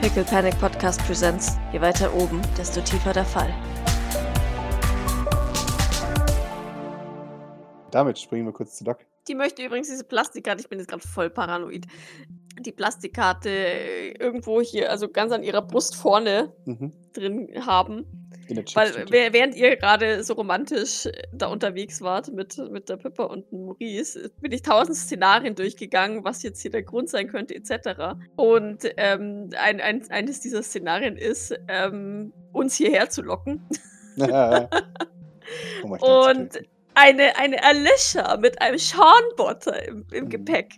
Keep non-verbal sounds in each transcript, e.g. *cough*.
Pickle Panic Podcast Presents. Je weiter oben, desto tiefer der Fall. Damit springen wir kurz zu Doc. Die möchte übrigens diese Plastikkarte, ich bin jetzt gerade voll paranoid, die Plastikkarte äh, irgendwo hier, also ganz an ihrer Brust vorne Mhm. drin haben. Weil während ihr gerade so romantisch äh, da unterwegs wart mit, mit der Pippa und Maurice, bin ich tausend Szenarien durchgegangen, was jetzt hier der Grund sein könnte, etc. Und ähm, ein, ein, eines dieser Szenarien ist, ähm, uns hierher zu locken. *laughs* *laughs* Und eine, eine Alicia mit einem Sean-Botter im, im Gepäck.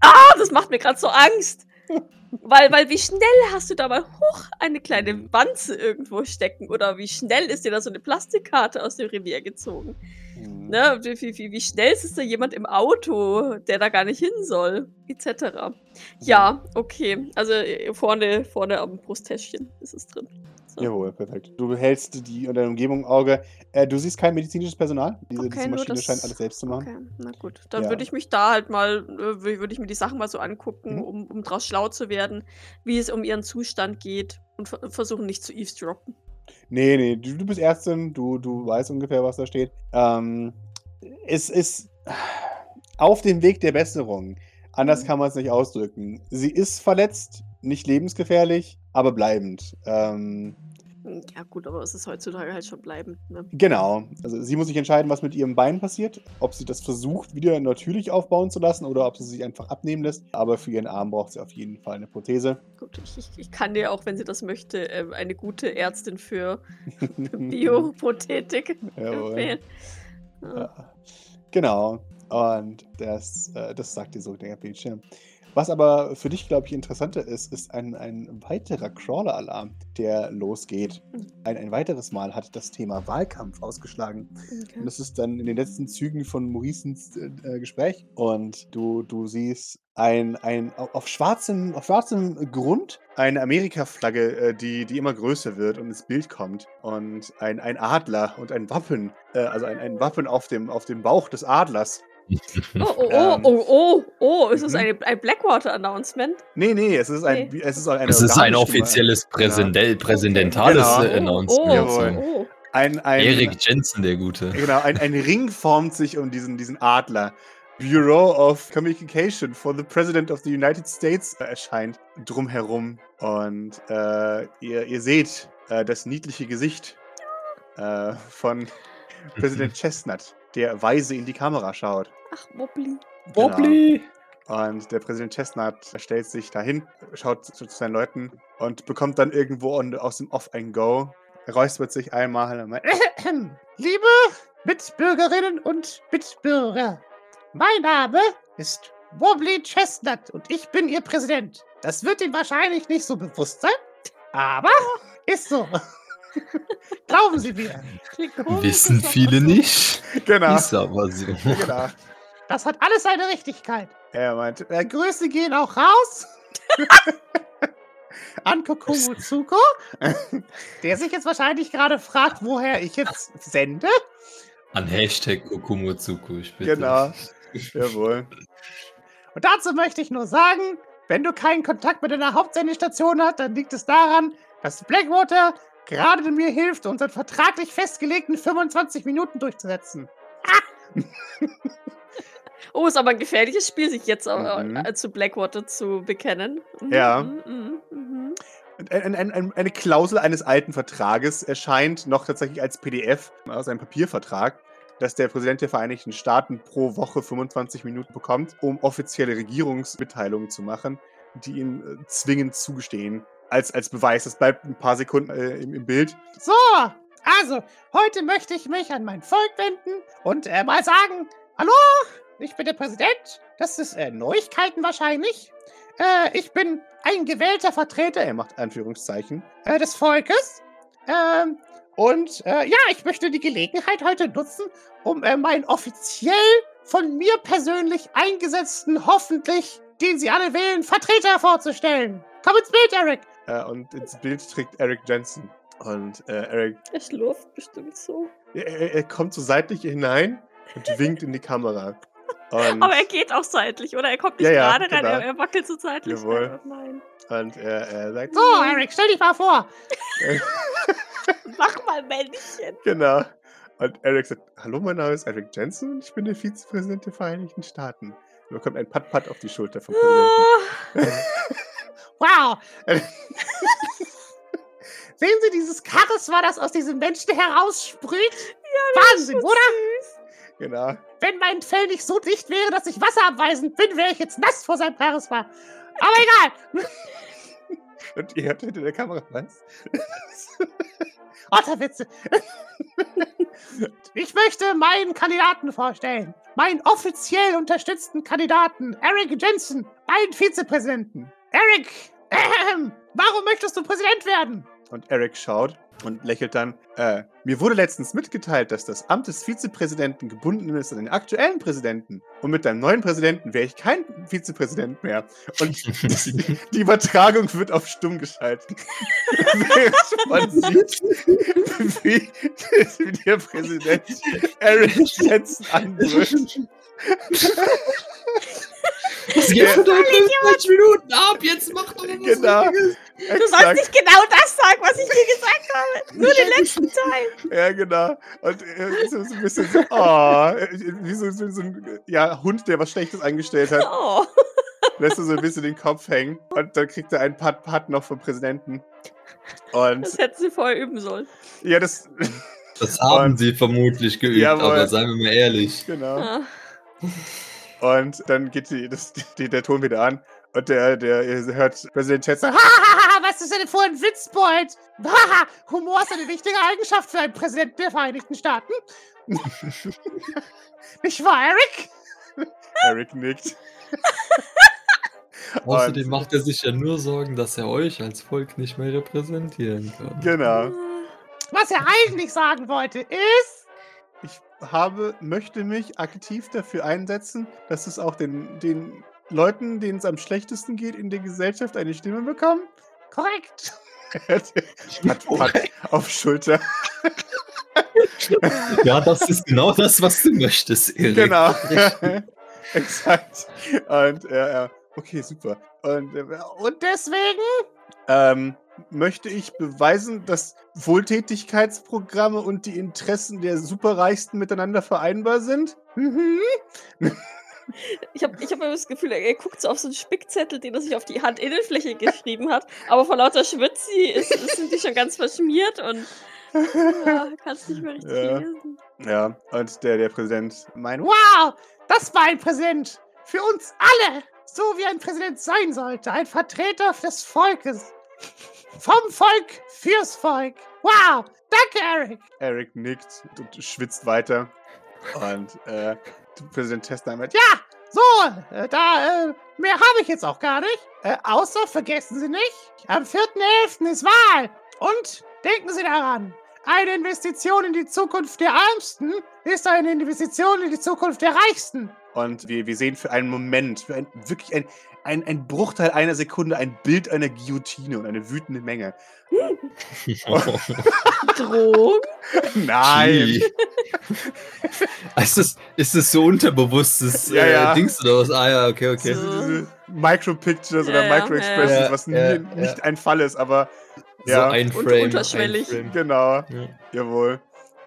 Ah, das macht mir gerade so Angst. *laughs* weil, weil wie schnell hast du da mal hoch eine kleine Wanze irgendwo stecken? Oder wie schnell ist dir da so eine Plastikkarte aus dem Revier gezogen? Mhm. Ne? Wie, wie, wie, wie schnell ist da jemand im Auto, der da gar nicht hin soll? Etc. Ja, okay. Also äh, vorne, vorne am Brusttäschchen ist es drin. Jawohl, perfekt. Du behältst die und deine Umgebung im Auge. Äh, du siehst kein medizinisches Personal. Diese, Okay, diese Maschine das- scheint alles selbst zu machen. Okay, na gut. Dann Ja. würde ich mich da halt mal, äh, wür- würde ich mir die Sachen mal so angucken, Mhm. um, um draus schlau zu werden, wie es um ihren Zustand geht und ver- versuchen nicht zu eavesdroppen. Nee, nee, du, du bist Ärztin, du, du weißt ungefähr, was da steht. Ähm, es ist auf dem Weg der Besserung. Anders Mhm. kann man es nicht ausdrücken. Sie ist verletzt, nicht lebensgefährlich, aber bleibend. Ähm, Hm, Ja gut, aber es ist heutzutage halt schon bleiben. Ne? Genau. Also sie muss sich entscheiden, was mit ihrem Bein passiert. Ob sie das versucht, wieder natürlich aufbauen zu lassen oder ob sie sich einfach abnehmen lässt. Aber für ihren Arm braucht sie auf jeden Fall eine Prothese. Gut, ich, ich, kann dir auch, wenn sie das möchte, ähm, eine gute Ärztin für *laughs* Bioprothetik empfehlen. Ja. Genau. Und das, äh, das sagt dir so der Bildschirm. Was aber für dich, glaube ich, interessanter ist, ist ein, ein weiterer Crawler-Alarm, der losgeht. Mhm. Ein, ein weiteres Mal hat das Thema Wahlkampf ausgeschlagen. Okay. Und das ist dann in den letzten Zügen von Mauricens äh, äh, Gespräch. Und du, du siehst ein, ein au- auf, schwarzem, auf schwarzem Grund eine Amerika-Flagge, äh, die, die immer größer wird und ins Bild kommt. Und ein, ein Adler und ein Wappen, äh, also ein, ein Wappen auf dem, auf dem Bauch des Adlers. Oh, oh, oh, Ähm, oh, oh, oh, ist das mhm. eine, ein Blackwater-Announcement? Nee, nee, es ist ein, Nee. es ist ein, Es ist ein offizielles Präsendell, präsidentales Genau. äh, Announcement. Jawohl. Oh, oh. Ein, ein, Erik Jensen, der Gute. Genau, ein, ein Ring formt sich um diesen, diesen Adler. Bureau of Communication for the President of the United States äh, erscheint drumherum. Und äh, ihr, ihr seht äh, das niedliche Gesicht äh, von *laughs* Präsident Chestnut, der weise in die Kamera schaut. Ach, Wobbly. Wobbly! Und der Präsident Chestnut stellt sich dahin, schaut zu, zu seinen Leuten und bekommt dann irgendwo aus dem Off ein Go. Er räuspert sich einmal und meint, *clears throat* Liebe Mitbürgerinnen und Mitbürger, mein Name ist Wobbly Chestnut und ich bin Ihr Präsident. Das wird Ihnen wahrscheinlich nicht so bewusst sein, aber ist so. *laughs* Glauben Sie mir, Wissen viele so. nicht. genau, Ist aber so. *laughs* genau. das hat alles seine Richtigkeit. Er meint, Äh, Grüße gehen auch raus *laughs* an Kokumo Tsuko, der sich jetzt wahrscheinlich gerade fragt, woher ich jetzt sende. An Hashtag Kokumotsuku, ich bitte. genau, jawohl. Und dazu möchte ich nur sagen, wenn du keinen Kontakt mit deiner Hauptsendestation hast, dann liegt es daran, dass Blackwater gerade mir hilft, unseren vertraglich festgelegten 25 Minuten durchzusetzen. *laughs* Oh, ist aber ein gefährliches Spiel, sich jetzt äh, Mhm. äh, zu Blackwater zu bekennen. Mhm, Ja. mhm, mhm, mhm. Ein, ein, ein, eine Klausel eines alten Vertrages erscheint noch tatsächlich als PDF aus einem Papiervertrag, dass der Präsident der Vereinigten Staaten pro Woche 25 Minuten bekommt, um offizielle Regierungsmitteilungen zu machen, die ihm äh, zwingend zugestehen. Als, als Beweis. Das bleibt ein paar Sekunden äh, im, im Bild. So, also, heute möchte ich mich an mein Volk wenden und äh, mal sagen, hallo, ich bin der Präsident. Das ist äh, Neuigkeiten wahrscheinlich. Äh, ich bin ein gewählter Vertreter Er macht Anführungszeichen. äh, des Volkes. Ähm, und äh, ja, ich möchte die Gelegenheit heute nutzen, um äh, meinen offiziell von mir persönlich eingesetzten, hoffentlich, den Sie alle wählen, Vertreter vorzustellen. Komm ins Bild, Eric. Äh, und ins Bild trägt Eric Jensen. Und äh, Eric, Er schlurft bestimmt so. er, er- er kommt so seitlich hinein und winkt in die Kamera. Und, Aber er geht auch seitlich, oder? Er kommt nicht Ja, ja, gerade rein, genau. er, er wackelt so seitlich. Jawohl. rein. Oh nein. und er, er sagt, So, Eric, stell dich mal vor. *laughs* Mach mal Männchen. genau. Und Eric sagt, hallo, mein Name ist Eric Jensen und ich bin der Vizepräsident der Vereinigten Staaten. Und bekommt ein Pat-Pat auf die Schulter vom Präsidenten. *laughs* *laughs* Wow. *laughs* Sehen Sie dieses Charisma, das aus diesem Menschen heraussprüht? Wahnsinn, oder? Genau. Wenn mein Fell nicht so dicht wäre, dass ich wasserabweisend bin, wäre ich jetzt nass vor seinem Charisma. Aber egal. *laughs* Und ihr hört hinter der Kamera, was? *laughs* Otterwitze. Ich möchte meinen Kandidaten vorstellen. Meinen offiziell unterstützten Kandidaten, Eric Jensen, meinen Vizepräsidenten. Eric, ähm, warum möchtest du Präsident werden? Und Eric schaut und lächelt dann. Äh, mir wurde letztens mitgeteilt, dass das Amt des Vizepräsidenten gebunden ist an den aktuellen Präsidenten. Und mit deinem neuen Präsidenten wäre ich kein Vizepräsident mehr. Und die, *laughs* die Übertragung wird auf stumm geschaltet. Während man sieht, wie, wie *laughs* der Präsident Eric Jensen anbrüllt. *laughs* Das geht für 20 Minuten ab, jetzt mach doch was Genau. Richtiges. Du sollst nicht genau das sagen, was ich dir gesagt habe. Nur den letzten Teil. Ja, genau. Und äh, so, so ein bisschen so, oh, äh, wie so, so, so ein ja, Hund, der was Schlechtes angestellt hat, Oh. lässt er so ein bisschen den Kopf hängen. Und dann kriegt er einen Pat-Pat noch vom Präsidenten. Und Das hätten sie vorher üben sollen. ja, das, Das haben Und- sie vermutlich geübt, Jawohl. aber seien wir mal ehrlich. genau. Ah. Und dann geht die, das, die, der Ton wieder an. Und der, der hört Präsident sagen, Hahaha, was ist denn für ein Witzbold? Haha, Humor ist eine wichtige Eigenschaft für einen Präsidenten der Vereinigten Staaten. *laughs* Nicht wahr, Eric? Eric nickt. *laughs* Außerdem macht er sich ja nur Sorgen, dass er euch als Volk nicht mehr repräsentieren kann. Genau. Was er eigentlich sagen wollte, ist... Ich habe, möchte mich aktiv dafür einsetzen, dass es auch den, den Leuten, denen es am schlechtesten geht in der Gesellschaft, eine Stimme bekommen. Korrekt. *laughs* *laughs* pat, pat auf Schulter. Ja, das ist genau das, was du möchtest, Erik. Genau. *laughs* Exakt. Und äh, ja, okay, super. Und, äh, Und deswegen... ähm, möchte ich beweisen, dass Wohltätigkeitsprogramme und die Interessen der Superreichsten miteinander vereinbar sind. Mhm. *laughs* Ich habe ich hab immer das Gefühl, er, guckt so auf so einen Spickzettel, den er sich auf die Handinnenfläche geschrieben hat. Aber vor lauter Schwitzi ist, ist, sind die schon ganz verschmiert und ja, kannst nicht mehr richtig Ja. lesen. Ja, und der, der Präsident meint, Wow, das war ein Präsident für uns alle. So wie ein Präsident sein sollte. Ein Vertreter des Volkes. Vom Volk fürs Volk. Wow, danke, Eric. Eric nickt und schwitzt weiter. Und äh, Präsident Tessner meint, Ja, so, äh, da, äh, mehr habe ich jetzt auch gar nicht. Äh, außer, vergessen Sie nicht, am 4.11. ist Wahl. Und denken Sie daran, eine Investition in die Zukunft der Ärmsten ist eine Investition in die Zukunft der Reichsten. Und wir, wir sehen für einen Moment, für ein, wirklich ein, ein, ein Bruchteil einer Sekunde ein Bild einer Guillotine und eine wütende Menge. *laughs* Drogen? Nein! *laughs* ist, es, ist es so unterbewusstes Ja, äh, ja. Dings oder was? Ah ja, okay, okay. So. Diese Micro-Pictures oder Ja, ja, Micro-Expressions, ja, ja. was nie, ja. nicht ein Fall ist, aber So ja, ein Und Frame. unterschwellig. Ein Frame. genau, Ja. jawohl.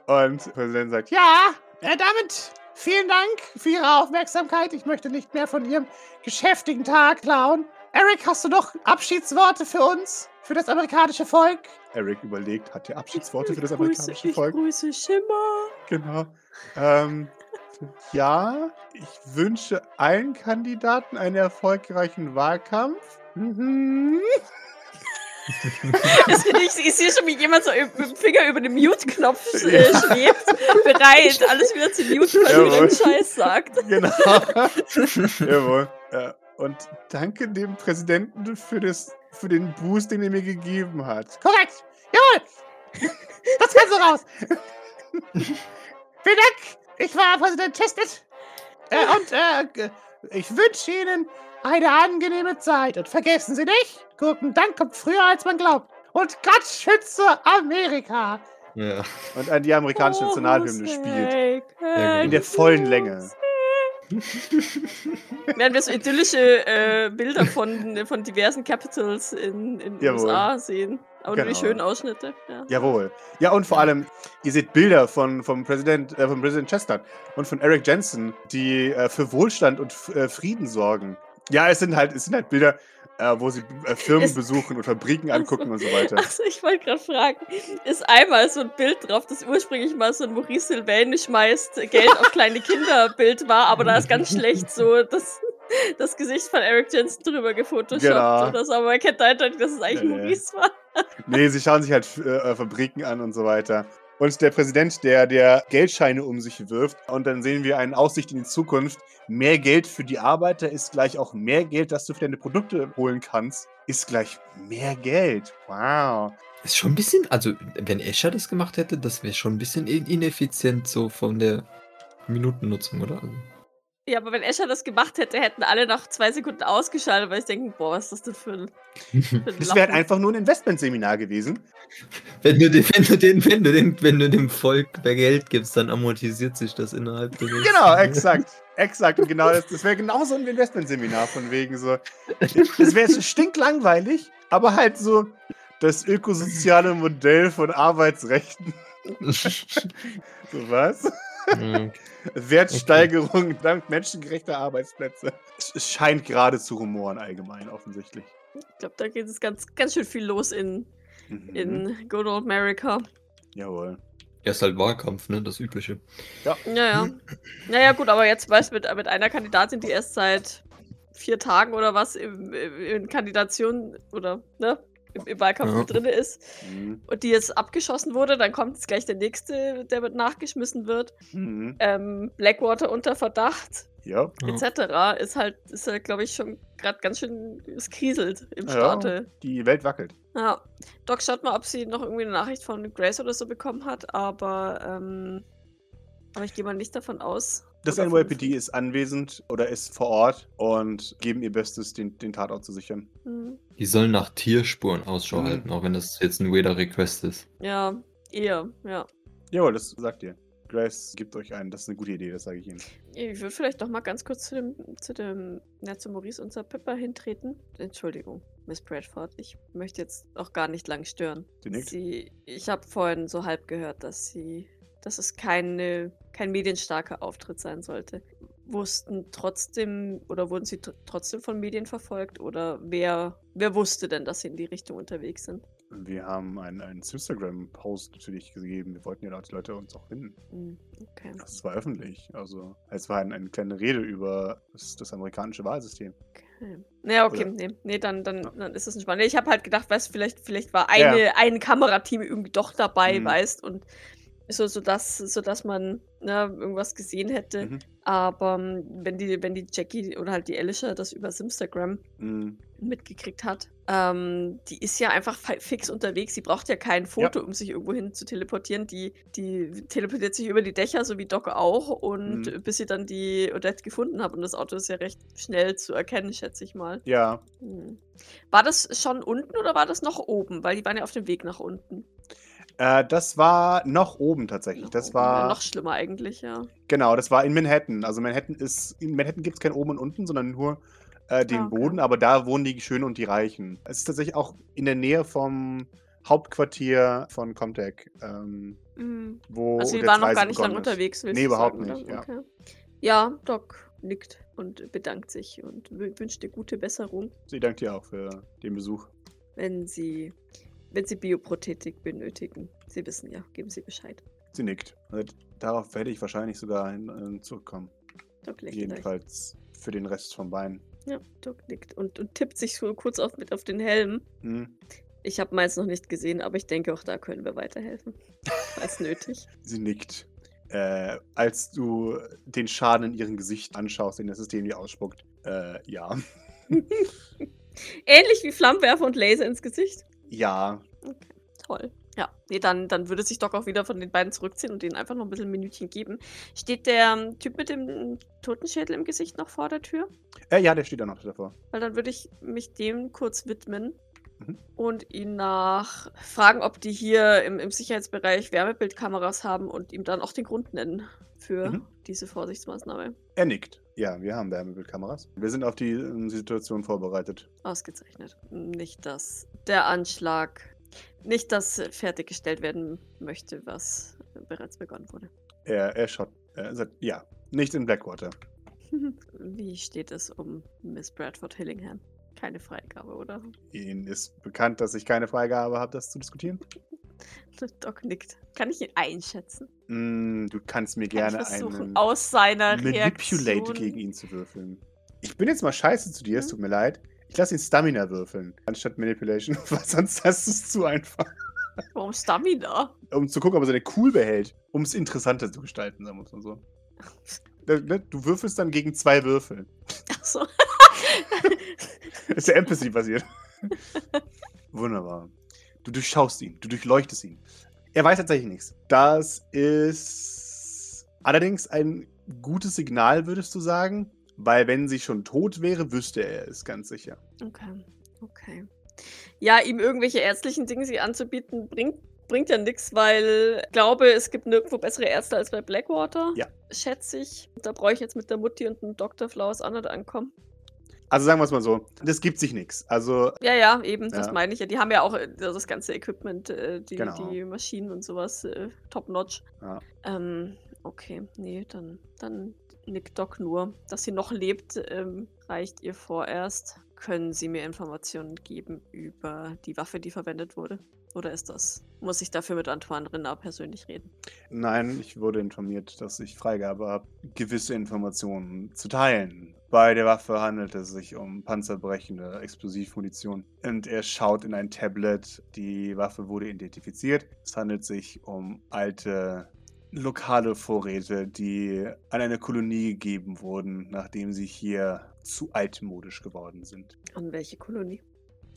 Und der Präsident sagt, ja, äh, damit vielen Dank für Ihre Aufmerksamkeit. Ich möchte nicht mehr von Ihrem geschäftigen Tag klauen. Eric, hast du noch Abschiedsworte für uns? Für das amerikanische Volk? Eric überlegt, hat er Abschiedsworte für das Ich grüße- amerikanische ich Volk? grüße Schimmer. Genau. Ähm, ja, ich wünsche allen Kandidaten einen erfolgreichen Wahlkampf. Mhm. Finde ich, ich sehe schon, wie jemand so mit dem Finger über den Mute-Knopf äh, schwebt, bereit, alles wieder zu muten, weil du den Scheiß sagt. Genau. *laughs* Jawohl. Ja. Und danke dem Präsidenten für, das, für den Boost, den er mir gegeben hat. Korrekt. Jawohl. Das kannst du raus. Vielen Dank. Ich war Präsident Chestnut. Äh, und äh, ich wünsche Ihnen eine angenehme Zeit. Und vergessen Sie nicht, Gurkendank kommt früher, als man glaubt. Und Gott schütze Amerika. Ja. Und an die amerikanische Oh, Nationalhymne spielt. In der vollen Länge. *laughs* Werden wir so idyllische äh, Bilder von, von diversen Capitals in, in den. USA sehen. Aber nur die Genau. schönen Ausschnitte. Ja. Jawohl. Ja, und vor allem, ihr seht Bilder von, vom Präsident, äh, von Präsident Chestnut und von Eric Jensen, die äh, für Wohlstand und äh, Frieden sorgen. Ja, es sind halt, es sind halt Bilder, äh, wo sie äh, Firmen Es- besuchen und Fabriken angucken und so weiter. Achso, ich wollte gerade fragen, ist einmal so ein Bild drauf, das ursprünglich mal so ein Maurice Sylvain schmeißt Geld auf kleine Kinder Bild war, aber da ist ganz schlecht so das, das Gesicht von Eric Jensen drüber gefotoshoppt Genau. oder so, aber man kennt eindeutig, dass es eigentlich nee. Maurice war. Nee, sie schauen sich halt äh, Fabriken an und so weiter. Und der Präsident, der der Geldscheine um sich wirft, und dann sehen wir eine Aussicht in die Zukunft. Mehr Geld für die Arbeiter ist gleich auch mehr Geld, das du für deine Produkte holen kannst, ist gleich mehr Geld. Wow. Ist schon ein bisschen, also wenn Escher das gemacht hätte, das wäre schon ein bisschen in- ineffizient so von der Minutennutzung, oder? Ja, aber wenn Escher das gemacht hätte, hätten alle nach zwei Sekunden ausgeschaltet, weil ich denke, boah, was ist das denn für ein, für ein Das wäre halt einfach nur ein Investmentseminar gewesen. wenn, du den, wenn, du den, wenn, du den, wenn du dem Volk mehr Geld gibst, dann amortisiert sich das innerhalb der nächsten- Genau, exakt. Exakt. Und genau das, das wäre genauso ein Investmentseminar von wegen so. Das wäre stinklangweilig, aber halt so das ökosoziale Modell von Arbeitsrechten. *laughs* So was? Mhm. *laughs* Wertsteigerung dank menschengerechter Arbeitsplätze. Es, scheint gerade zu rumoren allgemein, offensichtlich. Ich glaube, da geht es ganz, ganz schön viel los in, Mhm. in Good Old America. Jawohl. Ja, ist halt Wahlkampf, ne? Das Übliche. Ja, ja. Naja, gut, aber jetzt weißt du, mit, mit einer Kandidatin, die erst seit vier Tagen oder was im, im, in Kandidation oder ne, im, im Wahlkampf Ja. mit drin ist Mhm. und die jetzt abgeschossen wurde, dann kommt jetzt gleich der nächste, der mit nachgeschmissen wird. Mhm. Ähm, Blackwater unter Verdacht, Ja. Ja. etc. ist halt, ist halt glaube ich, schon gerade ganz schön, es kriselt im Ja. Staate. Die Welt wackelt. Ja. Doc schaut mal, ob sie noch irgendwie eine Nachricht von Grace oder so bekommen hat, aber, ähm, aber ich gehe mal nicht davon aus. Das NYPD ist anwesend oder ist vor Ort und geben ihr Bestes, den, den Tatort zu sichern. Hm. Die sollen nach Tierspuren Ausschau Mhm. halten, auch wenn das jetzt ein weirder Request ist. Ja, eher, ja. Jawohl, das sagt ihr. Grace gibt euch einen. Das ist eine gute Idee, das sage ich Ihnen. Ich würde vielleicht noch mal ganz kurz zu dem, zu dem, ja, zu Maurice und zur Pepper hintreten. Entschuldigung, Miss Bradford, ich möchte jetzt auch gar nicht lang stören. Sie, ich habe vorhin so halb gehört, dass sie, dass es keine, kein medienstarker Auftritt sein sollte. Wussten trotzdem oder wurden sie tr- trotzdem von Medien verfolgt oder wer, wer wusste denn, dass sie in die Richtung unterwegs sind? Wir haben einen, einen Instagram-Post natürlich gegeben. Wir wollten ja die Leute uns auch finden. Hm, okay. Das war öffentlich. Also, es war ein, eine kleine Rede über das, das amerikanische Wahlsystem. Okay. Naja, okay, Oder- nee, nee, dann, dann, Ja. dann ist es entspannt. Nee, Ich habe halt gedacht, weißt vielleicht, vielleicht war Ja. eine, ein Kamerateam irgendwie doch dabei, Mhm. weißt und so, so dass, so dass man ne, irgendwas gesehen hätte. Mhm. Aber ähm, wenn die, wenn die Jackie oder halt die Alicia das über Instagram Mhm. mitgekriegt hat, ähm, die ist ja einfach fi- fix unterwegs. Sie braucht ja kein Foto, um sich irgendwo hin zu teleportieren. Die, die teleportiert sich über die Dächer, so wie Doc auch. Und Mhm. bis sie dann die Odette gefunden hat. Und das Auto ist ja recht schnell zu erkennen, schätze ich mal. Ja, Hm. War das schon unten oder war das noch oben? Weil die waren ja auf dem Weg nach unten. Äh, das war noch oben tatsächlich. Nach Das oben. Ja, war, noch schlimmer eigentlich, ja. genau, das war in Manhattan. Also Manhattan ist, in Manhattan gibt es kein oben und unten, sondern nur äh, den Ah, okay. Boden, aber da wohnen die Schönen und die Reichen. Es ist tatsächlich auch in der Nähe vom Hauptquartier von Comtech, ähm, Mhm. wo Also der waren noch gar nicht lang ist. unterwegs, willst Nee, du überhaupt sagen, nicht, ja. Okay. Ja, Doc nickt und bedankt sich und wü- wünscht dir gute Besserung, Sie dankt dir auch für den Besuch. wenn sie, wenn sie Bioprothetik benötigen. Sie wissen ja, geben Sie Bescheid. Sie nickt. Also, darauf werde ich wahrscheinlich sogar hin, äh, zurückkommen. Doc nickt. Jedenfalls für den Rest vom Bein. Ja, Doc nickt und, und tippt sich so kurz auf, mit auf den Helm. Hm. Ich habe meins noch nicht gesehen, aber ich denke, auch da können wir weiterhelfen. Falls *laughs* nötig. Sie nickt. Äh, als du den Schaden in ihrem Gesicht anschaust, den das System dir ausspuckt. Äh, ja. *laughs* Ähnlich wie Flammenwerfer und Laser ins Gesicht. Ja. Okay, toll. Ja, nee, dann, dann würde sich Doc auch wieder von den beiden zurückziehen und denen einfach noch ein bisschen ein Minütchen geben. Steht der ähm, Typ mit dem Totenschädel im Gesicht noch vor der Tür? Äh, ja, der steht da noch davor. Weil dann würde ich mich dem kurz widmen Mhm. und ihn nach fragen, ob die hier im, im Sicherheitsbereich Wärmebildkameras haben und ihm dann auch den Grund nennen für Mhm. diese Vorsichtsmaßnahme. Er nickt. Ja, wir haben Wärmebildkameras. Wir sind auf die ähm, Situation vorbereitet. Ausgezeichnet. Nicht, dass der Anschlag, nicht, dass fertiggestellt werden möchte, was bereits begonnen wurde. Er, er schaut. Er sagt, ja, nicht in Blackwater. *laughs* Wie steht es um Miss Bradford Hillingham? Keine Freigabe, oder? Ihnen ist bekannt, dass ich keine Freigabe habe, das zu diskutieren. *laughs* Doc nickt. Kann ich ihn einschätzen? Mm, du kannst mir Kann gerne einen aus seiner Manipulate Reaktion... gegen ihn zu würfeln. Ich bin jetzt mal scheiße zu dir, es Mhm. tut mir leid. Ich lasse ihn Stamina würfeln, anstatt Manipulation, *laughs* weil sonst hast du es zu einfach. Warum Stamina? Um zu gucken, ob er seine cool behält, um es interessanter zu gestalten, sagen wir mal so. Ne, Du würfelst dann gegen zwei Würfel. Achso. Das *laughs* ist ja Empathy basiert. Wunderbar. Du durchschaust ihn, du durchleuchtest ihn. Er weiß tatsächlich nichts. Das ist allerdings ein gutes Signal, würdest du sagen? Weil wenn sie schon tot wäre, wüsste er es ganz sicher. Okay, okay. Ja, ihm irgendwelche ärztlichen Dinge sie anzubieten, bringt, bringt ja nichts, weil ich glaube, es gibt nirgendwo bessere Ärzte als bei Blackwater. Ja. Schätze ich. Da brauche ich jetzt mit der Mutti und dem Dr. Flowers auch nicht ankommen. Also sagen wir es mal so, das gibt sich nichts. Also Ja, ja, eben, das Ja. meine ich ja. Die haben ja auch äh, das ganze Equipment, äh, die, Genau. die Maschinen und sowas, äh, top-notch. Ja. Ähm, okay, nee, dann, dann nickt Doc nur. Dass sie noch lebt, ähm, reicht ihr vorerst. Können Sie mir Informationen geben über die Waffe, die verwendet wurde? Oder ist das, muss ich dafür mit Antoine Rinner persönlich reden? Nein, ich wurde informiert, dass ich Freigabe habe, gewisse Informationen zu teilen. Bei der Waffe handelt es sich um panzerbrechende Explosivmunition. Und er schaut in ein Tablet. Die Waffe wurde identifiziert. Es handelt sich um alte lokale Vorräte, die an eine Kolonie gegeben wurden, nachdem sie hier zu altmodisch geworden sind. An welche Kolonie?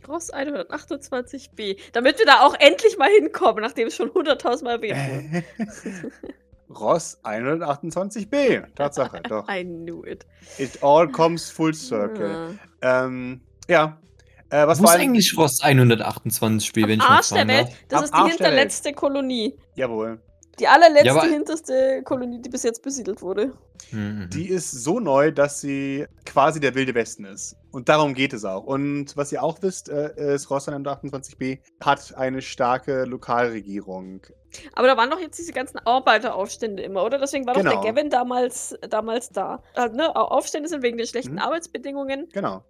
Ross 128b. Damit wir da auch endlich mal hinkommen, nachdem es schon 100.000 Mal erwähnt wurde. Ross 128b. Tatsache, *laughs* doch. I knew it. It all comes full circle. Ah. Ähm, ja. Äh, was Wo vor ist eigentlich Ross 128b, wenn ich mal Arsch der Welt. darf? Das Am ist die Arsch hinterletzte Kolonie. Jawohl. Die allerletzte, Ja, hinterste Kolonie, die bis jetzt besiedelt wurde. Mhm. Die ist so neu, dass sie quasi der wilde Westen ist. Und darum geht es auch. Und was ihr auch wisst, äh, ist Ross 128b hat eine starke Lokalregierung. Aber da waren doch jetzt diese ganzen Arbeiteraufstände immer, oder? Deswegen war doch Genau. der Gavin damals, damals da. Äh, ne? Au- Aufstände sind wegen den schlechten Mhm. Arbeitsbedingungen. Genau.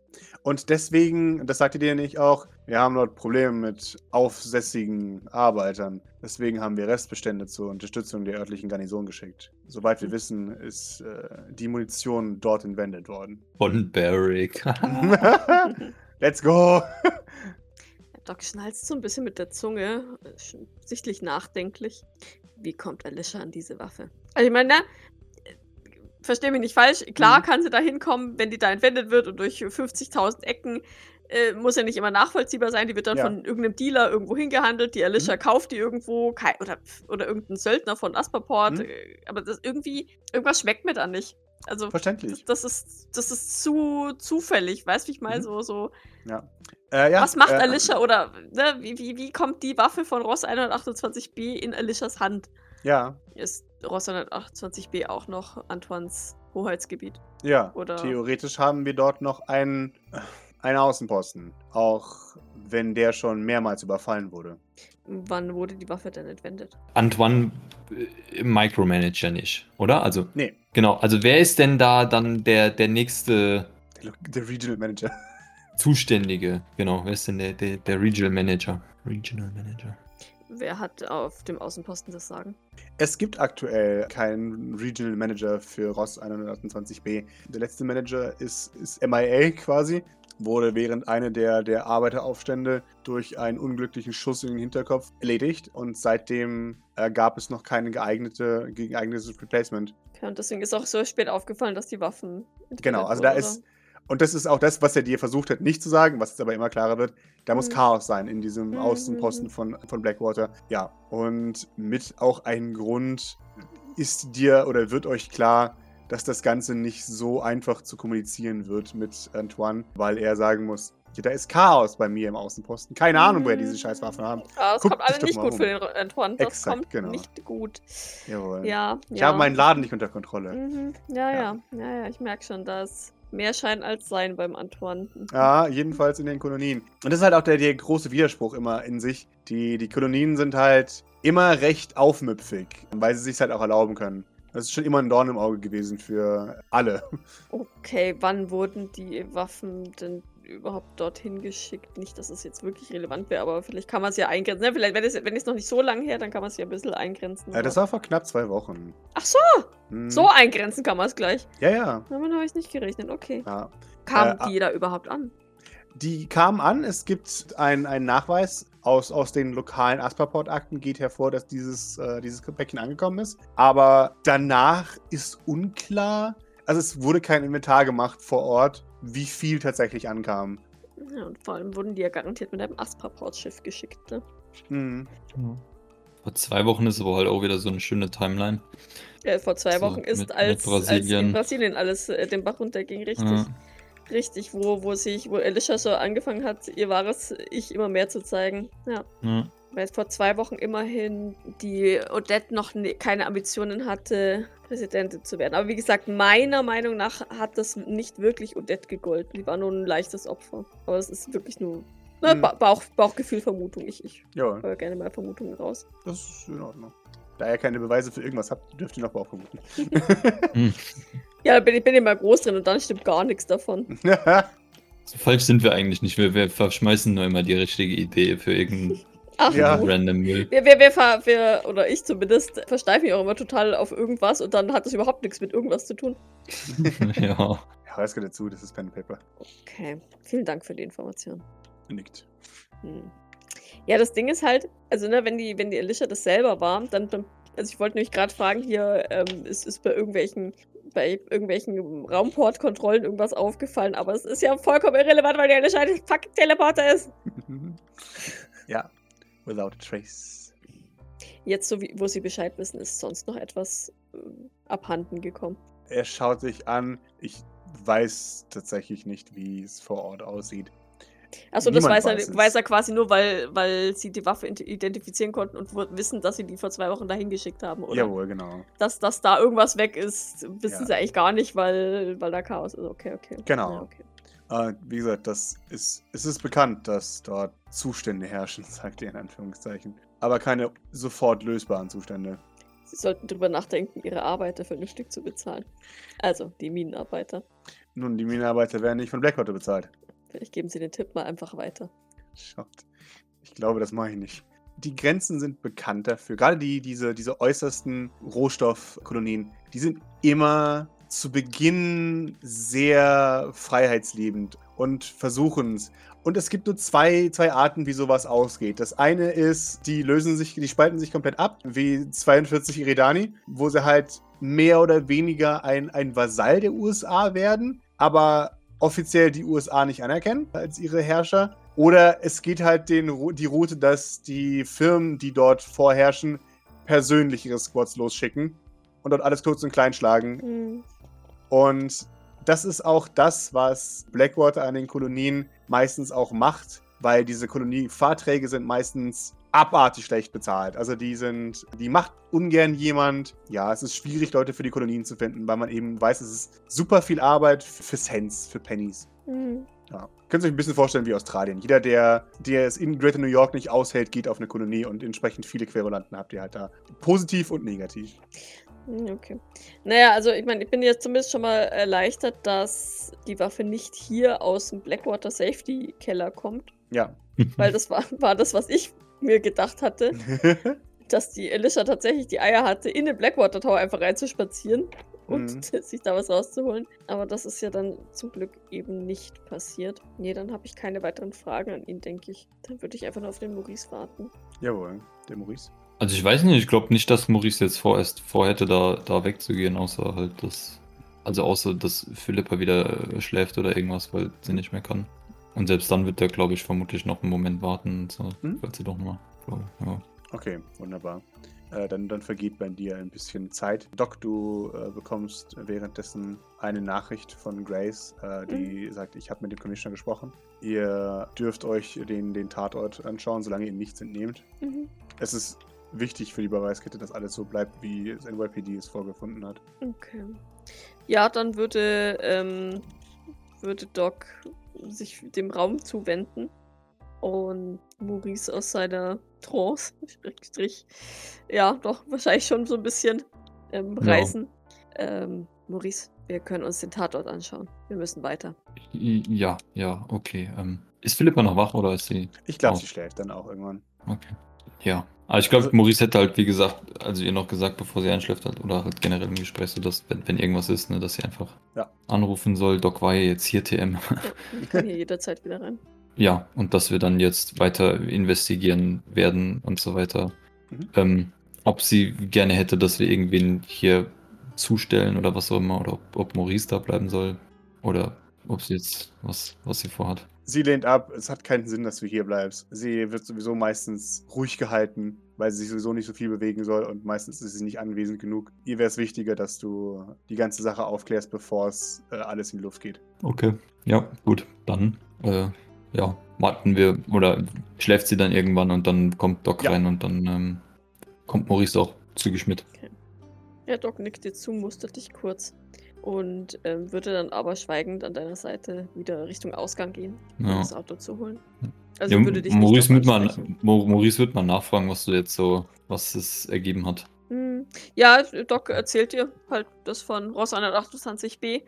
Und deswegen, das sagte dir nicht auch, wir haben dort Probleme mit aufsässigen Arbeitern. Deswegen haben wir Restbestände zur Unterstützung der örtlichen Garnison geschickt. Soweit wir wissen, ist äh, die Munition dort entwendet worden. Von Barrick. *laughs* Let's go! *laughs* Doc schnalzt so ein bisschen mit der Zunge, sichtlich nachdenklich. Wie kommt Alicia an diese Waffe? Also ich meine, ne? Versteh mich nicht falsch. Klar Mhm. kann sie da hinkommen, wenn die da entwendet wird und durch 50.000 Ecken äh, muss ja nicht immer nachvollziehbar sein. Die wird dann Ja. von irgendeinem Dealer irgendwo hingehandelt. Die Alicia Mhm. kauft die irgendwo oder, oder irgendein Söldner von Asperport. Mhm. äh, Aber das irgendwie, irgendwas schmeckt mir da nicht. Also das, Verständlich. das ist, das ist zu zufällig, weißt du, wie ich meine? Mhm. So, so. Ja. Äh, ja, Was macht äh, Alicia oder ne, wie, wie, wie kommt die Waffe von Ross 128b in Alicias Hand? Ja, Ist Ross 128b auch noch Antoines Hoheitsgebiet? ja. Oder- Theoretisch haben wir dort noch einen, einen Außenposten. Auch wenn der schon mehrmals überfallen wurde. Wann wurde die Waffe denn entwendet? Antoine äh, Micromanager nicht, oder? Also, Nee, genau. Also, wer ist denn da dann der, der nächste der, der Regional Manager. *laughs* Zuständige? Genau, wer ist denn der, der, der Regional Manager? Regional Manager. Wer hat auf dem Außenposten das Sagen? Es gibt aktuell keinen Regional Manager für Ross 128b. Der letzte Manager ist, ist MIA quasi. Wurde während einer der, der Arbeiteraufstände durch einen unglücklichen Schuss in den Hinterkopf erledigt und seitdem äh, gab es noch keine geeignete, geeignetes Replacement. Okay, und deswegen ist auch so spät aufgefallen, dass die Waffen. Genau, also da ist, und das ist auch das, was er dir versucht hat, nicht zu sagen, was jetzt aber immer klarer wird. Da muss Mhm. Chaos sein in diesem Mhm, Außenposten mhm. von, von Blackwater. Ja, und mit auch ein Grund ist dir oder wird euch klar, dass das Ganze nicht so einfach zu kommunizieren wird mit Antoine, weil er sagen muss, Ja, da ist Chaos bei mir im Außenposten. Keine Ahnung, woher diese Scheißwaffen haben. Ah, das Guck kommt dich alle doch nicht gut um. für den Antoine. Das Exakt, kommt genau. nicht gut. Jawohl. Ja, Ich ja. habe meinen Laden nicht unter Kontrolle. Mhm. Ja, Ja. ja, ja, ja, ich merke schon, da ist mehr Schein als Sein beim Antoine. Mhm. Ja, jedenfalls in den Kolonien. Und das ist halt auch der, der große Widerspruch immer in sich. Die, die Kolonien sind halt immer recht aufmüpfig, weil sie sich halt auch erlauben können. Das ist schon immer ein Dorn im Auge gewesen für alle. Okay, wann wurden die Waffen denn überhaupt dorthin geschickt? Nicht, dass es jetzt wirklich relevant wäre, aber vielleicht kann man es ja eingrenzen. Ne? Vielleicht, wenn es, wenn es noch nicht so lange her, dann kann man es ja ein bisschen eingrenzen. Ja, das war vor knapp zwei Wochen. Ach so, Hm. so eingrenzen kann man es gleich. Ja, ja. Damit habe ich nicht gerechnet. Okay. ja. Kamen Äh, die da überhaupt an? Die kamen an. Es gibt einen Nachweis aus, aus den lokalen Asperport-Akten, geht hervor, dass dieses, äh, dieses Päckchen angekommen ist. Aber danach ist unklar. Also es wurde kein Inventar gemacht vor Ort, wie viel tatsächlich ankam. Ja, und vor allem wurden die ja garantiert mit einem Asperport-Schiff geschickt. Ne? Hm. Vor zwei Wochen ist aber halt auch wieder so eine schöne Timeline. Ja, vor zwei So, Wochen ist, mit- mit als, als in Brasilien. Brasilien alles äh, den Bach runterging, richtig. Ja. Richtig, wo, wo sich, wo Alicia so angefangen hat, ihr wahres Ich immer mehr zu zeigen. Ja. Ja. Weil vor zwei Wochen immerhin die Odette noch ne, keine Ambitionen hatte, Präsidentin zu werden. Aber wie gesagt, meiner Meinung nach hat das nicht wirklich Odette gegolten. Die war nur ein leichtes Opfer. Aber es ist wirklich nur ne, Hm. ba Bauch, Bauchgefühl, Vermutung. Ich, ich Ja, höre gerne mal Vermutungen raus. das ist in Ordnung. Da ihr keine Beweise für irgendwas habt, dürft ihr noch Bauch vermuten. *laughs* *laughs* Hm. Ja, da bin ich bin immer groß drin und dann stimmt gar nichts davon. *laughs* So falsch sind wir eigentlich nicht. Wir, wir verschmeißen nur immer die richtige Idee für irgendeinen Ach, Ja. random Müll. Wir, wir, wir, ver- wir, oder ich zumindest, versteife mich auch immer total auf irgendwas und dann hat das überhaupt nichts mit irgendwas zu tun. *laughs* ja. ja, das gehört dazu, das ist Pen and Paper. Okay, vielen Dank für die Information. Nickt. Hm. Ja, das Ding ist halt, also ne, wenn die, wenn die Alicia das selber war, dann, dann also ich wollte nämlich gerade fragen, hier ähm, ist, ist bei irgendwelchen, bei irgendwelchen Raumportkontrollen irgendwas aufgefallen, aber es ist ja vollkommen irrelevant, weil die Alicia ein fucking Teleporter ist. *laughs* ja, without a trace. Jetzt, so wie, wo sie Bescheid wissen, ist sonst noch etwas ähm, abhanden gekommen. Er schaut sich an. Ich weiß tatsächlich nicht, wie es vor Ort aussieht. Achso, das weiß er, weiß er quasi nur, weil, weil sie die Waffe identifizieren konnten und wissen, dass sie die vor zwei Wochen dahin geschickt haben, oder? Jawohl, genau. Dass, dass da irgendwas weg ist, wissen Ja. sie eigentlich gar nicht, weil, weil da Chaos ist. Okay, okay. Genau. Ja, okay. Äh, wie gesagt, das ist, es ist bekannt, dass dort Zustände herrschen, *laughs* sagt er in Anführungszeichen. Aber keine sofort lösbaren Zustände. Sie sollten drüber nachdenken, ihre Arbeiter vernünftig zu bezahlen. Also, die Minenarbeiter. Nun, die Minenarbeiter werden nicht von Blackwater bezahlt. Vielleicht geben sie den Tipp mal einfach weiter. Schaut. Ich glaube, das mache ich nicht. Die Grenzen sind bekannt dafür. Gerade die, diese, diese äußersten Rohstoffkolonien, die sind immer zu Beginn sehr freiheitsliebend und versuchen es. Und es gibt nur zwei, zwei Arten, wie sowas ausgeht. Das eine ist, die lösen sich, die spalten sich komplett ab, wie 42 Iridani, wo sie halt mehr oder weniger ein, ein Vasall der USA werden, aber offiziell die USA nicht anerkennen als ihre Herrscher. Oder es geht halt den, die Route, dass die Firmen, die dort vorherrschen, persönlich ihre Squads losschicken und dort alles kurz und klein schlagen. Hm. Und das ist auch das, was Blackwater an den Kolonien meistens auch macht, weil diese Koloniefahrträge sind meistens abartig schlecht bezahlt. Also die sind, die macht ungern jemand. Ja, es ist schwierig, Leute für die Kolonien zu finden, weil man eben weiß, es ist super viel Arbeit für Cents, für Pennies. Hm. Ja. Könnt ihr euch ein bisschen vorstellen wie Australien. Jeder, der, der es in Greater New York nicht aushält, geht auf eine Kolonie und entsprechend viele Querulanten habt ihr halt da. Positiv und negativ. Hm, Okay. Naja, also ich meine, ich bin jetzt zumindest schon mal erleichtert, dass die Waffe nicht hier aus dem Blackwater Safety Keller kommt. Ja. Weil das war, war das, was ich mir gedacht hatte, *laughs* dass die Alicia tatsächlich die Eier hatte, in den Blackwater Tower einfach reinzuspazieren und Mhm. *laughs* sich da was rauszuholen. Aber das ist ja dann zum Glück eben nicht passiert. Nee, dann habe ich keine weiteren Fragen an ihn, denke ich. Dann würde ich einfach nur auf den Maurice warten. Jawohl, der Maurice. Also ich weiß nicht, ich glaube nicht, dass Maurice jetzt vorerst vorhätte, da, da wegzugehen, außer halt das. Also außer dass Philippa wieder äh, schläft oder irgendwas, weil sie nicht mehr kann. Und selbst dann wird er, glaube ich, vermutlich noch einen Moment warten so, Hm? falls sie doch mal. Glaube, ja. Okay, wunderbar. Äh, dann, dann vergeht bei dir ein bisschen Zeit. Doc, du äh, bekommst währenddessen eine Nachricht von Grace, äh, die sagt, ich habe mit dem Commissioner gesprochen. Ihr dürft euch den, den Tatort anschauen, solange ihr nichts entnehmt. Mhm. Es ist wichtig für die Beweiskette, dass alles so bleibt, wie das NYPD es vorgefunden hat. Okay. Ja, dann würde, ähm, würde Doc sich dem Raum zuwenden und Maurice aus seiner Trance, *laughs* Strich, ja, doch, wahrscheinlich schon so ein bisschen ähm, reißen. Ähm, Maurice, wir können uns den Tatort anschauen. Wir müssen weiter. Ja, ja, okay. Ähm, ist Philippa noch wach oder ist sie? Ich glaube, sie schläft dann auch irgendwann. Okay. Ja. Aber ich glaube, Also- Maurice hätte halt, wie gesagt, also ihr noch gesagt, bevor sie einschläft hat, oder halt generell im Gespräch, so dass, wenn, wenn irgendwas ist, ne, dass sie einfach Ja. anrufen soll. Doc war ja jetzt hier TM. Ich kann hier jederzeit wieder rein. *laughs* Ja, und dass wir dann jetzt weiter investigieren werden und so weiter. Mhm. Ähm, ob sie gerne hätte, dass wir irgendwen hier zustellen oder was auch immer, oder ob, ob Maurice da bleiben soll, oder ob sie jetzt was, was sie vorhat. Sie lehnt ab, es hat keinen Sinn, dass du hier bleibst. Sie wird sowieso meistens ruhig gehalten, weil sie sich sowieso nicht so viel bewegen soll und meistens ist sie nicht anwesend genug. Ihr wäre es wichtiger, dass du die ganze Sache aufklärst, bevor es äh, alles in die Luft geht. Okay. Ja, gut. Dann, äh, ja, warten wir, oder schläft sie dann irgendwann und dann kommt Doc Ja. rein und dann ähm, kommt Maurice auch zügig mit. Ja, Doc nickt dir zu, mustert dich kurz und ähm, würde dann aber schweigend an deiner Seite wieder Richtung Ausgang gehen, um Ja. das Auto zu holen. Also ja, würde dich Maurice, nicht wird. Mo- Maurice wird mal nachfragen, was du jetzt so, was es ergeben hat. Hm. Ja, Doc erzählt dir halt das von Ross 128b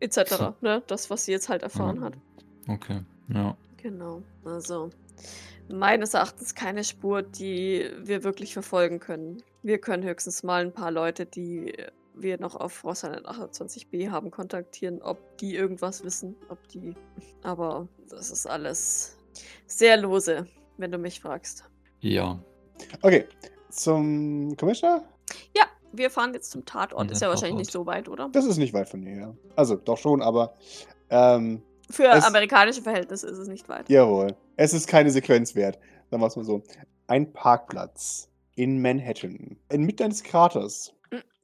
etc. ne? Das, was sie jetzt halt erfahren Ja. hat. Okay. Ja. Genau. Also, meines Erachtens keine Spur, die wir wirklich verfolgen können. Wir können höchstens mal ein paar Leute, die wir noch auf Ross 128b haben, kontaktieren, ob die irgendwas wissen, ob die. Aber das ist alles sehr lose, wenn du mich fragst. Ja. Okay, zum Commissioner? Ja, wir fahren jetzt zum Tatort. Ist ja wahrscheinlich nicht so weit, oder? Das ist nicht weit von hier, ja. Also, doch schon, aber ähm, Für es- amerikanische Verhältnisse ist es nicht weit. jawohl. Es ist keine Sequenz wert. Sagen wir es mal so. Ein Parkplatz in Manhattan. Inmitten eines Kraters.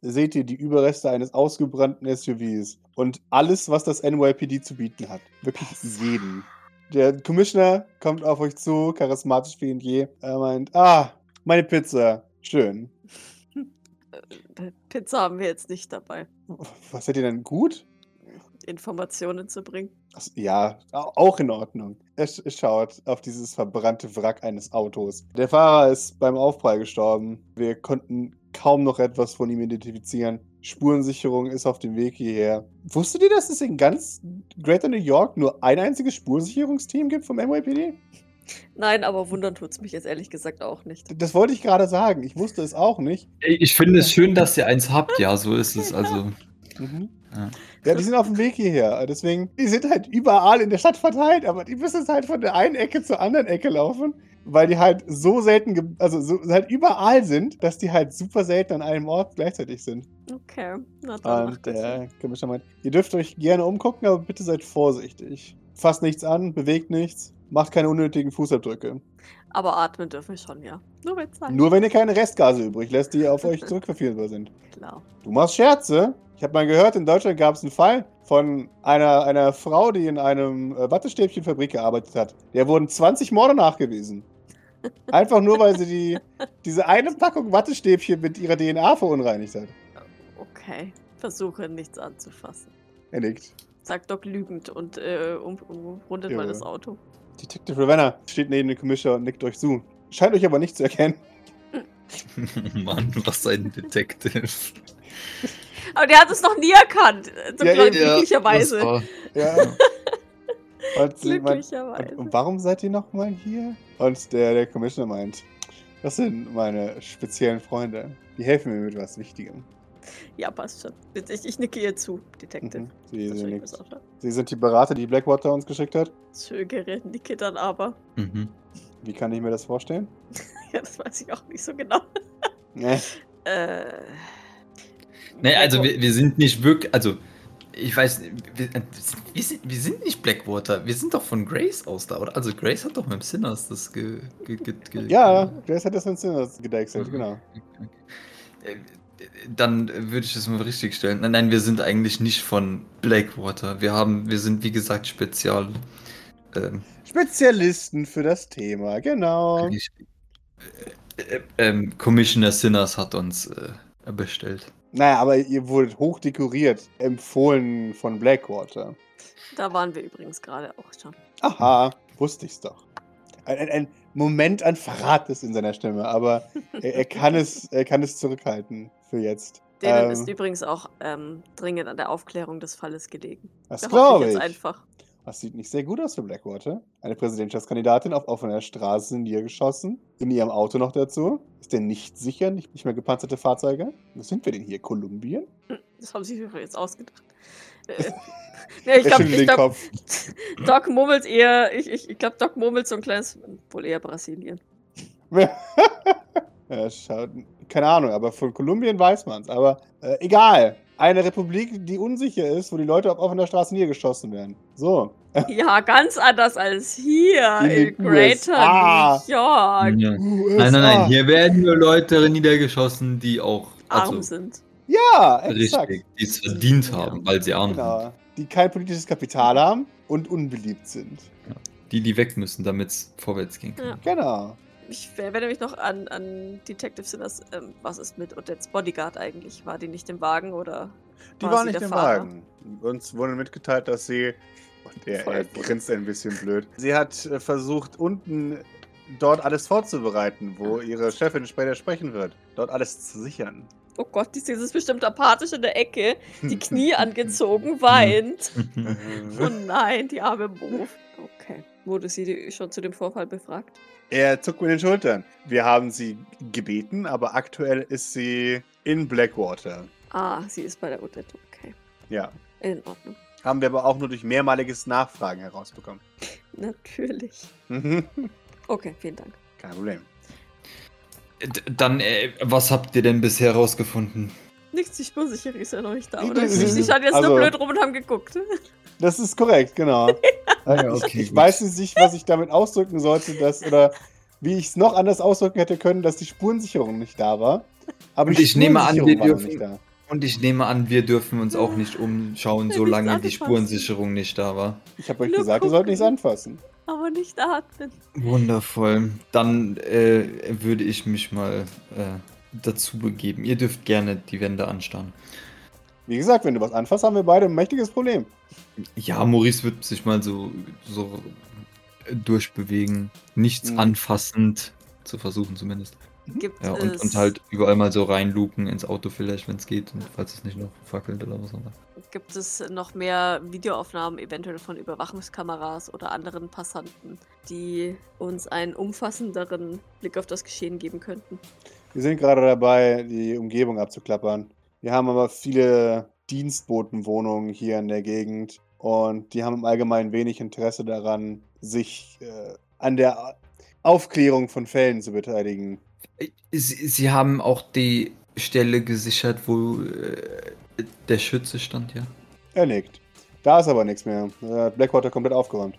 Seht ihr die Überreste eines ausgebrannten SUVs und alles, was das NYPD zu bieten hat. Wirklich jeden. Der Commissioner kommt auf euch zu, charismatisch wie und je. Er meint, ah, meine Pizza. Schön. *laughs* Pizza haben wir jetzt nicht dabei, Was seid ihr denn gut? Informationen zu bringen. Ach, ja, au- auch in Ordnung. Er sch- schaut auf dieses verbrannte Wrack eines Autos. Der Fahrer ist beim Aufprall gestorben. Wir konnten kaum noch etwas von ihm identifizieren. Spurensicherung ist auf dem Weg hierher. Wusstet ihr, dass es in ganz Greater New York nur ein einziges Spurensicherungsteam gibt vom NYPD? Nein, aber wundern tut's mich jetzt ehrlich gesagt auch nicht. Das wollte ich gerade sagen. Ich wusste es auch nicht. Ich finde es schön, dass ihr eins habt, ja, so ist es. Also. Mhm. Ja. Ja, die sind auf dem Weg hierher. Deswegen, die sind halt überall in der Stadt verteilt, aber die müssen halt von der einen Ecke zur anderen Ecke laufen, weil die halt so selten, also so, halt überall sind, dass die halt super selten an einem Ort gleichzeitig sind. Okay, na dann Und der. Commissioner meint, ihr dürft euch gerne umgucken, aber bitte seid vorsichtig. Fasst nichts an, bewegt nichts, macht keine unnötigen Fußabdrücke. Aber atmen dürfen wir schon, ja. Nur. Nur wenn ihr keine Restgase übrig lässt, die auf euch *laughs* zurückverführbar sind. Klar. Du machst Scherze? Ich habe mal gehört, in Deutschland gab es einen Fall von einer, einer Frau, die in einem äh, Wattestäbchenfabrik gearbeitet hat. Der wurden 20 Morde nachgewiesen. *laughs* Einfach nur, weil sie die, diese eine Packung Wattestäbchen mit ihrer DNA verunreinigt hat. Okay. Versuche nichts anzufassen. Er nickt. Sagt Doc lügend und äh, um, umrundet mal Ja. das Auto. Detective Ravenna steht neben dem Commissioner und nickt euch zu. Scheint euch aber nicht zu erkennen. *laughs* *laughs* Mann, was ein Detective. Aber der hat es noch nie erkannt. äh, Zum Ja, eben. glücklicherweise. Ja. *laughs* Und, glücklicherweise. und, und warum seid ihr nochmal hier? Und der, der Commissioner meint, das sind meine speziellen Freunde. Die helfen mir mit was Wichtigem. Ja, passt schon. Ich, ich nicke ihr zu, Detective. Mhm. Sie, Das sie, sie sind die Berater, die Blackwater uns geschickt hat. Zögere, nicke dann aber. Mhm. Wie kann ich mir das vorstellen? *laughs* Ja, das weiß ich auch nicht so genau. Nee. Äh. Nee, also wir, wir sind nicht wirklich, also ich weiß, wir, wir, sind, wir sind nicht Blackwater, wir sind doch von Grace aus da, oder? Also Grace hat doch mit dem Sinners das ge, ge, ge, ge Ja, Grace hat das in Sinners gedeichselt, Mhm. genau. Äh, Dann würde ich das mal richtig stellen. Nein, nein, wir sind eigentlich nicht von Blackwater. Wir haben, wir sind wie gesagt Spezial. Ähm, Spezialisten für das Thema, genau. eigentlich- äh, äh, ähm, Commissioner Sinners hat uns äh, bestellt. Naja, aber ihr wurdet hochdekoriert, empfohlen von Blackwater. Da waren wir übrigens gerade auch schon. Aha, wusste ich's doch. Ein, ein, ein Moment an Verrat ist in seiner Stimme, aber *laughs* er, er, kann es, er kann es zurückhalten für jetzt. Denen Ähm, ist übrigens auch ähm, dringend an der Aufklärung des Falles gelegen. das Da glaube ich. jetzt einfach. Das sieht nicht sehr gut aus für Blackwater. Eine Präsidentschaftskandidatin auf offener Straße niedergeschossen. In ihrem Auto noch dazu. Ist denn nicht sicher, nicht, nicht mehr gepanzerte Fahrzeuge? Wo sind wir denn hier? Kolumbien? Das haben sie sich jetzt ausgedacht. Äh, *laughs* nee, ich glaube, glaub. *laughs* Doc murmelt eher, ich, ich, ich glaube, Doc murmelt so ein kleines, wohl eher Brasilien. *laughs* ja, schaut, keine Ahnung, aber von Kolumbien weiß man es. Aber äh, egal. Eine Republik, die unsicher ist, wo die Leute auf offener Straße niedergeschossen werden. So. Ja, ganz anders als hier In in, Greater USA. New York. Ja. USA. Nein, nein, nein, hier werden nur Leute niedergeschossen, die auch Arm also, sind. Ja, exakt. richtig, die es verdient haben, weil sie arm sind. Genau. Die kein politisches Kapital haben und unbeliebt sind. Die, die weg müssen, damit es vorwärts gehen kann. Ja. Genau. Ich erinnere mich noch an, an Detective Sinners. Ähm, was ist mit Odettes Bodyguard eigentlich? War die nicht im Wagen oder? Die War war sie nicht der im Fahrer? Wagen. Uns wurde mitgeteilt, dass sie. Und er, er grinst ein bisschen blöd. Sie hat äh, versucht, unten dort alles vorzubereiten, wo ihre Chefin später sprechen wird. Dort alles zu sichern. Oh Gott, die ist bestimmt apathisch in der Ecke, die *laughs* Knie angezogen, weint. *laughs* Oh nein, die arme Move. Wurde sie schon zu dem Vorfall befragt? Er zuckt mit den Schultern. Wir haben sie gebeten, aber aktuell ist sie in Blackwater. Ah, sie ist bei der Odette. Okay. Ja. In Ordnung. Haben wir aber auch nur durch mehrmaliges Nachfragen herausbekommen. *laughs* Natürlich. Mhm. Okay, vielen Dank. Kein Problem. D- Dann, äh, was habt ihr denn bisher rausgefunden? Nichts, die Spursicherung ist ja noch nicht da, oder? sie schauen jetzt also- nur blöd rum und haben geguckt. Das ist korrekt, genau. *laughs* Ja, ich, okay, ich gut. weiß nicht, was ich damit ausdrücken sollte, dass, oder wie ich es noch anders ausdrücken hätte können, dass die Spurensicherung nicht da war. Aber Und ich nehme an, wir dürfen- nicht da. Und ich nehme an, wir dürfen uns auch nicht umschauen, solange die. Spurensicherung nicht da war. Ich habe euch Nur gesagt, ihr sollt nichts anfassen. Aber nicht atmen. Wundervoll. Dann äh, würde ich mich mal äh, dazu begeben. Ihr dürft gerne die Wände anstarren. Wie gesagt, wenn du was anfasst, haben wir beide ein mächtiges Problem. Ja, Maurice wird sich mal so, so durchbewegen. Nichts Mhm. anfassend zu versuchen zumindest. Gibt Ja, und, es, und halt überall mal so reinlupen ins Auto vielleicht, wenn es geht. Und falls es nicht noch fackelt oder was auch immer. gibt es noch mehr Videoaufnahmen, eventuell von Überwachungskameras oder anderen Passanten, die uns einen umfassenderen Blick auf das Geschehen geben könnten? Wir sind gerade dabei, die Umgebung abzuklappern. Wir haben aber viele Dienstbotenwohnungen hier in der Gegend und die haben im Allgemeinen wenig Interesse daran, sich äh, an der Aufklärung von Fällen zu beteiligen. Sie, Sie haben auch die Stelle gesichert, wo äh, der Schütze stand, ja? Er nickt. Da ist aber nichts mehr. Er hat Blackwater komplett aufgeräumt.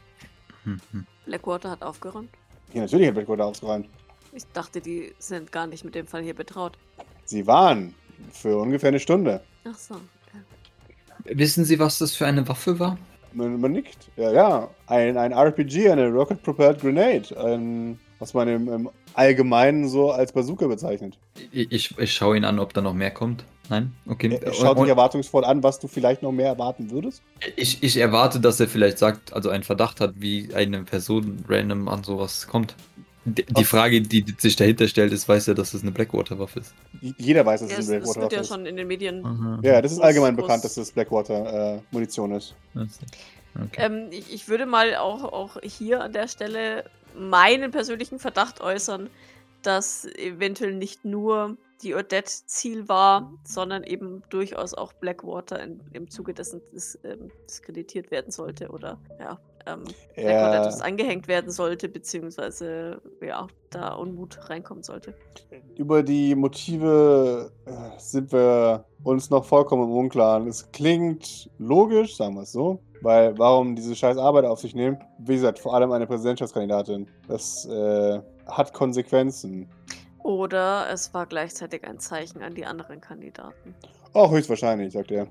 Blackwater hat aufgeräumt. Ja, natürlich hat Blackwater aufgeräumt. Ich dachte, die sind gar nicht mit dem Fall hier betraut. Sie waren für ungefähr eine Stunde. Ach so. Okay. Wissen Sie, was das für eine Waffe war? Man, man nickt. Ja, ja. Ein, ein RPG, eine Rocket Propelled Grenade. Ein, was man im, im Allgemeinen so als Bazooka bezeichnet. Ich, ich, ich schaue ihn an, ob da noch mehr kommt. Nein? Okay. Er, er schaut Und- dich erwartungsvoll an, was du vielleicht noch mehr erwarten würdest. Ich, ich erwarte, dass er vielleicht sagt, also einen Verdacht hat, wie eine Person random an sowas kommt. Die, Frage, die sich dahinter stellt, ist, weiß er, dass es eine Blackwater-Waffe ist. Jeder weiß, dass Ja, es es, ein es Blackwater wird ja ist. schon in den Medien. Ja, das ist Groß- allgemein groß- bekannt, dass das Blackwater-Munition ist. Okay. Ähm, ich, ich würde mal auch, auch hier an der Stelle meinen persönlichen Verdacht äußern, dass eventuell nicht nur die Odette Ziel war, sondern eben durchaus auch Blackwater in, im Zuge dessen dis, ähm, diskreditiert werden sollte oder ja, ähm, Blackwater Er, etwas angehängt werden sollte, beziehungsweise ja, da Unmut reinkommen sollte. über die Motive äh, sind wir uns noch vollkommen im Unklaren. Es klingt logisch, sagen wir es so, weil warum diese scheiß Arbeit auf sich nehmen? Wie gesagt, vor allem eine Präsidentschaftskandidatin. Das äh, hat Konsequenzen. Oder es war gleichzeitig ein Zeichen an die anderen Kandidaten. Oh, höchstwahrscheinlich, sagt er.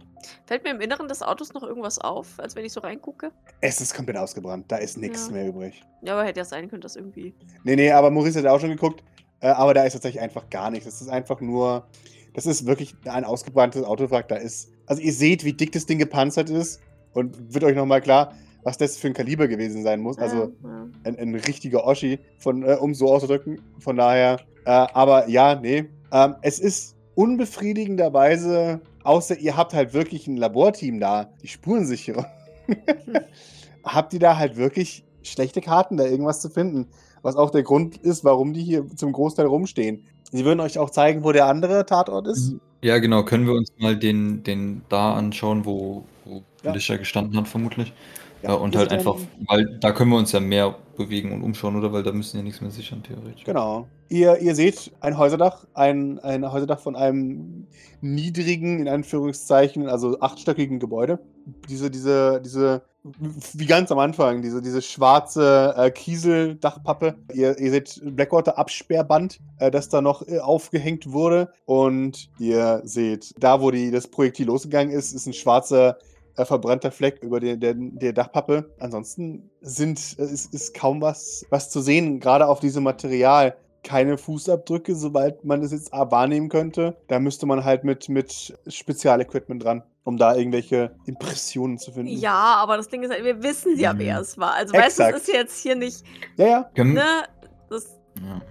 Fällt mir im Inneren des Autos noch irgendwas auf, als wenn ich so reingucke? Es ist komplett ausgebrannt. Da ist nichts Ja. mehr übrig. Ja, aber hätte ja sein können, dass irgendwie. Nee, nee, aber Maurice hat auch schon geguckt. Äh, aber da ist tatsächlich einfach gar nichts. Das ist einfach nur. Das ist wirklich ein ausgebranntes Autowrack. Da ist. Also, ihr seht, wie dick das Ding gepanzert ist. Und wird euch nochmal klar, was das für ein Kaliber gewesen sein muss. Also, ja, ja. ein, ein richtiger Oschi, von, äh, um so auszudrücken. Von daher. Äh, aber ja, nee. Ähm, es ist unbefriedigenderweise, außer ihr habt halt wirklich ein Laborteam da, die Spurensicherung. *laughs* habt ihr da halt wirklich schlechte Karten, da irgendwas zu finden. Was auch der Grund ist, warum die hier zum Großteil rumstehen. Sie würden euch auch zeigen, wo der andere Tatort ist. Ja, genau. Können wir uns mal den, den da anschauen, wo, wo Ja. Gestanden hat, vermutlich. Ja, Ja, und halt einfach, weil da können wir uns ja mehr bewegen und umschauen, oder? Weil da müssen ja nichts mehr sichern, theoretisch. Genau. Ihr, ihr seht ein Häuserdach, ein, ein Häuserdach von einem niedrigen, in Anführungszeichen, also achtstöckigen Gebäude. Diese, diese, diese, wie ganz am Anfang, diese, diese schwarze äh, Kieseldachpappe. Ihr, ihr seht Blackwater-Absperrband, äh, das da noch äh, aufgehängt wurde. Und ihr seht, da wo die, das Projektil losgegangen ist, ist ein schwarzer äh, verbrannter Fleck über der, der, der Dachpappe. Ansonsten sind, äh, ist, ist kaum was, was zu sehen, gerade auf diesem Material. Keine Fußabdrücke, sobald man es jetzt wahrnehmen könnte. Da müsste man halt mit, mit Spezialequipment dran, um da irgendwelche Impressionen zu finden. Ja, aber das Ding ist halt, wir wissen ja, Mhm. wer es war. Also, weißt du, Exakt. es ist jetzt hier nicht, Ja, ja. Ne? Das ja.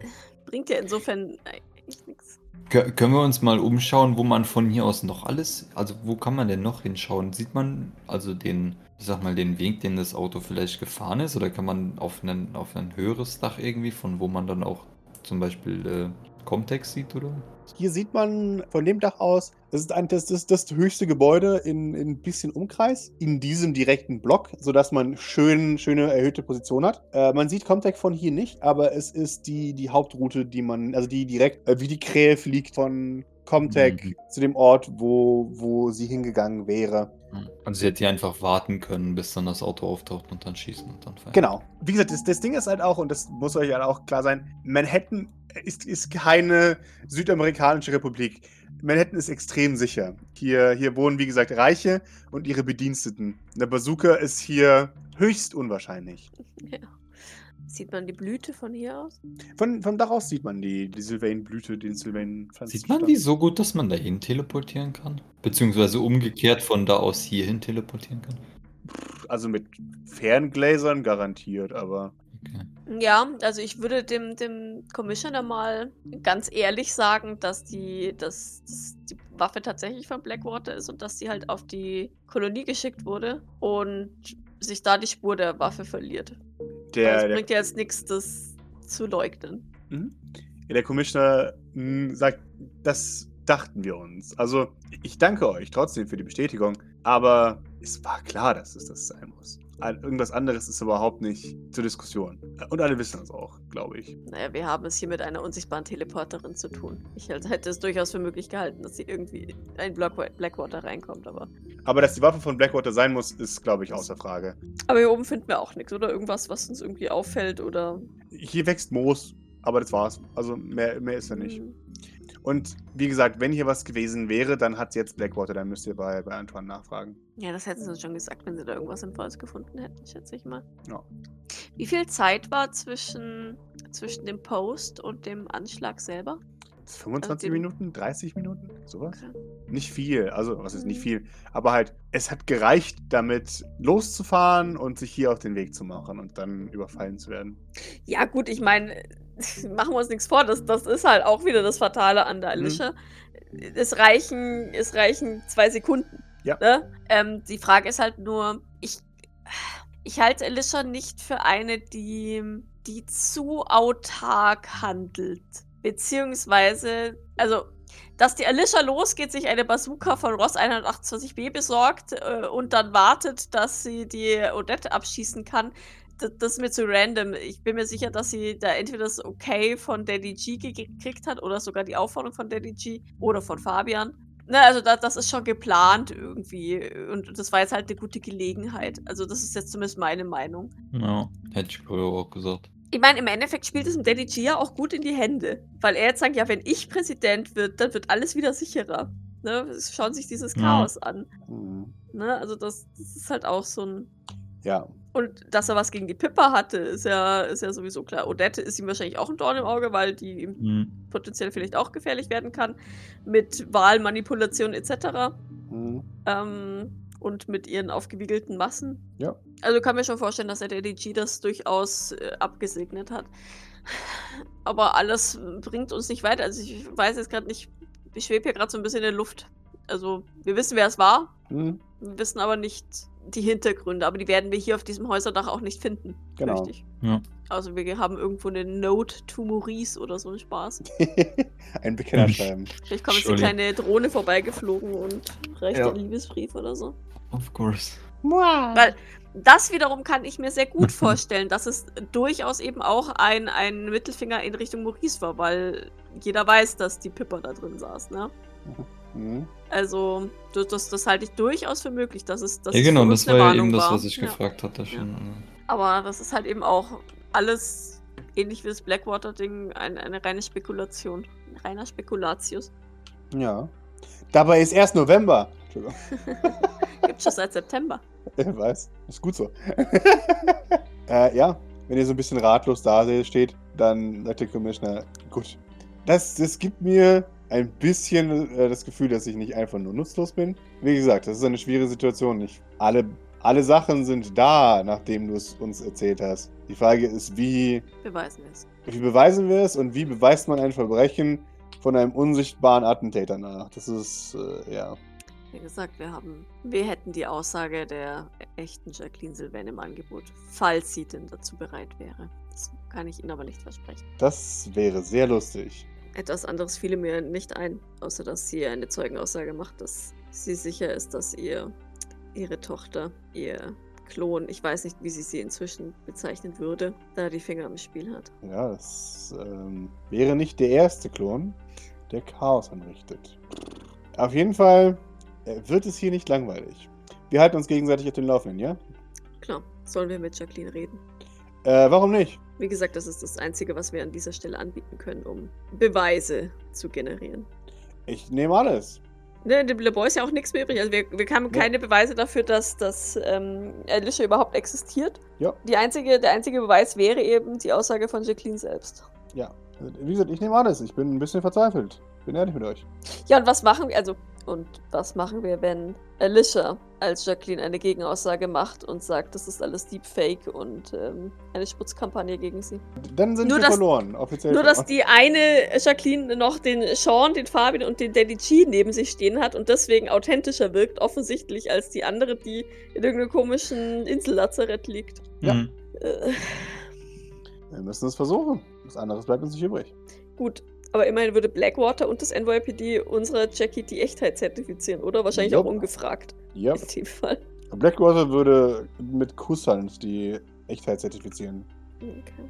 bringt ja insofern eigentlich nichts. Kö- Können wir uns mal umschauen, wo man von hier aus noch alles, also wo kann man denn noch hinschauen? Sieht man also den, ich sag mal, den Weg, den das Auto vielleicht gefahren ist, oder kann man auf, einen, auf ein höheres Dach irgendwie, von wo man dann auch zum Beispiel äh, Comtex sieht, oder? Hier sieht man von dem Dach aus, das ist ein, das, das, das höchste Gebäude in, in ein bisschen Umkreis, in diesem direkten Block, sodass man schön, schöne erhöhte Position hat. Äh, man sieht Comtech von hier nicht, aber es ist die, die Hauptroute, die man, also die direkt äh, wie die Krähe fliegt von Comtech Mhm. zu dem Ort, wo, wo sie hingegangen wäre. Also sie hätte hier einfach warten können, bis dann das Auto auftaucht und dann schießen und dann fahren. Genau. Wie gesagt, das, das Ding ist halt auch, und das muss euch halt auch klar sein, Manhattan ist, ist keine südamerikanische Republik. Manhattan ist extrem sicher. Hier, hier wohnen, wie gesagt, Reiche und ihre Bediensteten. Eine Bazooka ist hier höchst unwahrscheinlich. *laughs* Ja. Sieht man die Blüte von hier aus? Von, vom Dach aus sieht man die, die Sylvain-Blüte, den Sylvain-Pflanzen. Sieht man die so gut, dass man dahin teleportieren kann? Beziehungsweise umgekehrt von da aus hierhin teleportieren kann? Also mit Ferngläsern garantiert, aber. Okay. Ja, also ich würde dem, dem Commissioner mal ganz ehrlich sagen, dass die, dass, dass die Waffe tatsächlich von Blackwater ist und dass sie halt auf die Kolonie geschickt wurde und sich da die Spur der Waffe verliert. Der, es der, bringt ja jetzt nichts, das zu leugnen. Mhm. Der Commissioner mh, sagt, das dachten wir uns. Also, ich danke euch trotzdem für die Bestätigung, aber es war klar, dass es das sein muss. Irgendwas anderes ist überhaupt nicht zur Diskussion. Und alle wissen das auch, glaube ich. Naja, wir haben es hier mit einer unsichtbaren Teleporterin zu tun. Ich hätte es durchaus für möglich gehalten, dass sie irgendwie in Blackwa- Blackwater reinkommt, aber. Aber dass die Waffe von Blackwater sein muss, ist, glaube ich, außer Frage. Aber hier oben finden wir auch nichts, oder? Irgendwas, was uns irgendwie auffällt oder. Hier wächst Moos, aber das war's. Also mehr, mehr ist ja nicht. Hm. Und wie gesagt, wenn hier was gewesen wäre, dann hat jetzt Blackwater, dann müsst ihr bei, bei Antoine nachfragen. Ja, das hätten sie uns schon gesagt, wenn sie da irgendwas Sinnvolles gefunden hätten, schätze ich mal. Ja. Wie viel Zeit war zwischen, zwischen dem Post und dem Anschlag selber? 25 die- Minuten, 30 Minuten, sowas? Okay. Nicht viel, also was ist nicht Mhm. viel, aber halt, es hat gereicht, damit loszufahren und sich hier auf den Weg zu machen und dann überfallen zu werden. Ja, gut, ich meine, *laughs* machen wir uns nichts vor, das, das ist halt auch wieder das Fatale an der Mhm. Alicia. Es, reichen, es reichen zwei Sekunden. Ja. Ne? Ähm, die Frage ist halt nur, ich, ich halte Alicia nicht für eine, die, die zu autark handelt. Beziehungsweise, also, dass die Alicia losgeht, sich eine Bazooka von Ross 128b besorgt äh, und dann wartet, dass sie die Odette abschießen kann, das, das ist mir zu random. Ich bin mir sicher, dass sie da entweder das Okay von Daddy G ge- gekriegt hat oder sogar die Aufforderung von Daddy G oder von Fabian. Ne, also da, das ist schon geplant irgendwie. Und das war jetzt halt eine gute Gelegenheit. Also das ist jetzt zumindest meine Meinung. Ja, hätte ich ich auch gesagt. Ich meine, im Endeffekt spielt es dem Daddy G ja auch gut in die Hände. Weil er jetzt sagt, ja, wenn ich Präsident wird, dann wird alles wieder sicherer. Ne? Schauen sich dieses Ja. Chaos an. Mhm. Ne? Also das, das ist halt auch so ein. Ja. Und dass er was gegen die Pippa hatte, ist ja, ist ja sowieso klar. Odette ist ihm wahrscheinlich auch ein Dorn im Auge, weil die ihm Hm. potenziell vielleicht auch gefährlich werden kann. Mit Wahlmanipulation etc. Mhm. Ähm, und mit ihren aufgewiegelten Massen. Ja. Also kann mir schon vorstellen, dass der DDG das durchaus äh, abgesegnet hat. Aber alles bringt uns nicht weiter. Also ich weiß jetzt gerade nicht, ich schwebe hier gerade so ein bisschen in der Luft. Also wir wissen, wer es war. Mhm. Wir wissen aber nicht die Hintergründe. Aber die werden wir hier auf diesem Häuserdach auch nicht finden. Genau. fürchte ich. Ja. Also wir haben irgendwo eine Note to Maurice oder so einen Spaß. *laughs* Ein Bekennerschreiben. Vielleicht kommt jetzt eine kleine Drohne vorbeigeflogen und reicht Ja. einen Liebesbrief oder so. Of course. Mua. Weil das wiederum kann ich mir sehr gut *laughs* vorstellen, dass es durchaus eben auch ein, ein Mittelfinger in Richtung Maurice war, weil jeder weiß, dass die Pippa da drin saß, ne? Mhm. Also, das, das, das halte ich durchaus für möglich, dass es dass ja, es genau, das war eine ja Warnung eben das, was ich Ja. gefragt hatte schon. Aber das ist halt eben auch alles, ähnlich wie das Blackwater-Ding, ein, eine reine Spekulation. Ein reiner Spekulatius. Ja. Dabei ist erst November. Entschuldigung. *laughs* Gibt schon seit September. *laughs* Ich weiß. Ist gut so. *laughs* äh, ja, wenn ihr so ein bisschen ratlos da steht, dann sagt der Commissioner, gut. Das, das gibt mir ein bisschen äh, das Gefühl, dass ich nicht einfach nur nutzlos bin. Wie gesagt, das ist eine schwierige Situation. Nicht alle, alle Sachen sind da, nachdem du es uns erzählt hast. Die Frage ist, wie, Beweisen wir es. wie beweisen wir es und wie beweist man ein Verbrechen von einem unsichtbaren Attentäter nach? Das ist, äh, ja. Wie gesagt, wir haben, wir hätten die Aussage der echten Jacqueline Sylvain im Angebot, falls sie denn dazu bereit wäre. Das kann ich Ihnen aber nicht versprechen. Das wäre sehr lustig. Etwas anderes fiele mir nicht ein, außer dass sie eine Zeugenaussage macht, dass sie sicher ist, dass ihr ihre Tochter, ihr Klon, ich weiß nicht, wie sie sie inzwischen bezeichnen würde, da die Finger im Spiel hat. Ja, das ähm, wäre nicht der erste Klon, der Chaos anrichtet. Auf jeden Fall äh, wird es hier nicht langweilig. Wir halten uns gegenseitig auf den Laufenden, ja? Klar, sollen wir mit Jacqueline reden? Äh, warum nicht? Wie gesagt, das ist das Einzige, was wir an dieser Stelle anbieten können, um Beweise zu generieren. Ich nehme alles. Ne, dem Labor ist ja auch nichts mehr übrig. Also wir, wir haben Ja. keine Beweise dafür, dass, dass ähm, Alicia überhaupt existiert. Ja. Die einzige, der einzige Beweis wäre eben die Aussage von Jacqueline selbst. Ja. Wie gesagt, ich nehme alles. Ich bin ein bisschen verzweifelt. Bin ehrlich mit euch. Ja, und was machen wir, also, und was machen wir, wenn Alicia als Jacqueline eine Gegenaussage macht und sagt, das ist alles Deepfake und ähm, eine Sputzkampagne gegen sie? Dann sind Nur wir dass- verloren. Offiziell Nur, dass die eine Jacqueline noch den Sean, den Fabian und den Daddy G neben sich stehen hat und deswegen authentischer wirkt, offensichtlich, als die andere, die in irgendeinem komischen Insellazarett liegt. Ja. Mhm. Äh, Wir müssen es versuchen. Was anderes bleibt uns nicht übrig. gut, aber immerhin würde Blackwater und das NYPD unserer Jackie die Echtheit zertifizieren, oder? Wahrscheinlich Jupp. auch ungefragt. Ja. In dem Fall. Blackwater würde mit Kusshand die Echtheit zertifizieren. Okay.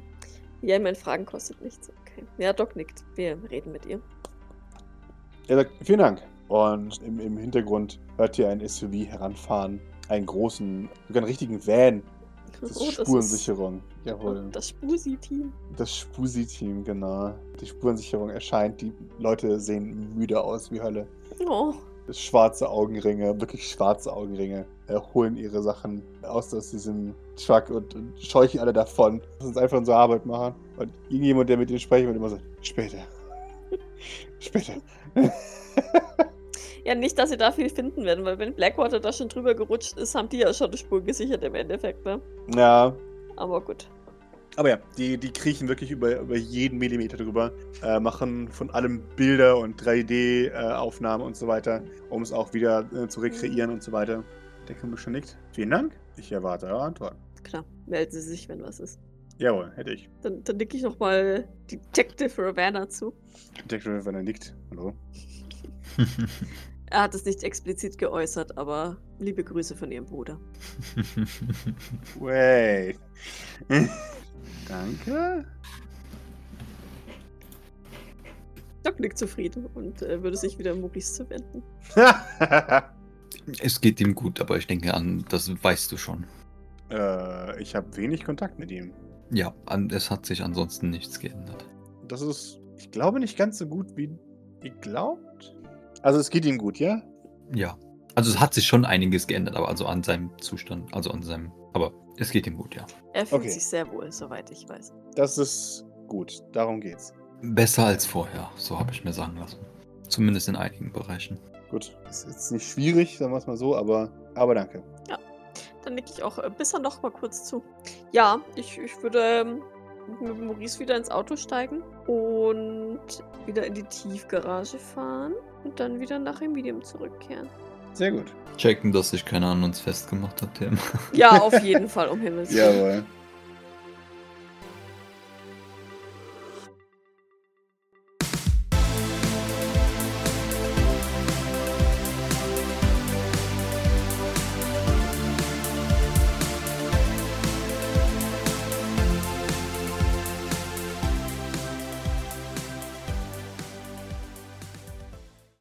Ja, ich meine, Fragen kostet nichts. Okay. Ja, Doc nickt. Wir reden mit ihr. Er sagt, vielen Dank. Und im, im Hintergrund hört ihr ein SUV heranfahren. Einen großen, sogar einen richtigen Van. Das ist Oh, Spurensicherung. Oh, Jawohl. das Spusi-Team. Das Spusi-Team, genau. Die Spurensicherung erscheint. Die Leute sehen müde aus wie Hölle. Oh. Schwarze Augenringe, wirklich schwarze Augenringe, äh, holen ihre Sachen aus, aus diesem Truck und, und scheuchen alle davon. Lass uns einfach unsere Arbeit machen. Und irgendjemand, der mit ihnen sprechen wird, immer so, später. *laughs* später. Ja, nicht, dass sie da viel finden werden, weil wenn Blackwater da schon drüber gerutscht ist, haben die ja schon die Spur gesichert im Endeffekt, ne? ja, Aber gut. Aber ja, die, die kriechen wirklich über, über jeden Millimeter drüber, äh, machen von allem Bilder und 3D-Aufnahmen und so weiter, um es auch wieder äh, zu rekreieren und so weiter. Der Commissioner nickt. Vielen Dank. Ich erwarte eure Antwort. Klar, melden Sie sich, wenn was ist. Jawohl, hätte ich. Dann, dann nicke ich nochmal Detective Ravanna zu. Detective, er nickt. Hallo. *laughs* Er hat es nicht explizit geäußert, aber liebe Grüße von Ihrem Bruder. *laughs* Wait. *laughs* Danke. Doc nickt zufrieden und äh, würde sich wieder an Maurice zuwenden. *laughs* es geht ihm gut, aber ich denke an, das weißt du schon. äh, ich habe wenig Kontakt mit ihm. Ja, an, es hat sich ansonsten nichts geändert. Das ist, ich glaube, nicht ganz so gut, wie ihr glaubt. Also es geht ihm gut, ja? Ja. Also es hat sich schon einiges geändert, aber also an seinem Zustand, also an seinem. Aber es geht ihm gut, ja. Er fühlt Okay. sich sehr wohl, soweit ich weiß. Das ist gut. Darum geht's. Besser als vorher, so habe ich mir sagen lassen. Zumindest in einigen Bereichen. Gut. Ist jetzt nicht schwierig, sagen wir es mal so, aber, aber danke. Dann nicke ich auch äh, Bisser noch mal kurz zu. Ja, ich, ich würde ähm, mit Maurice wieder ins Auto steigen und wieder in die Tiefgarage fahren und dann wieder nach Emilium zurückkehren. Sehr gut. Checken, dass sich keiner an uns festgemacht hat, Tim. Ja, *laughs* auf jeden Fall, um Himmels Willen. Jawohl.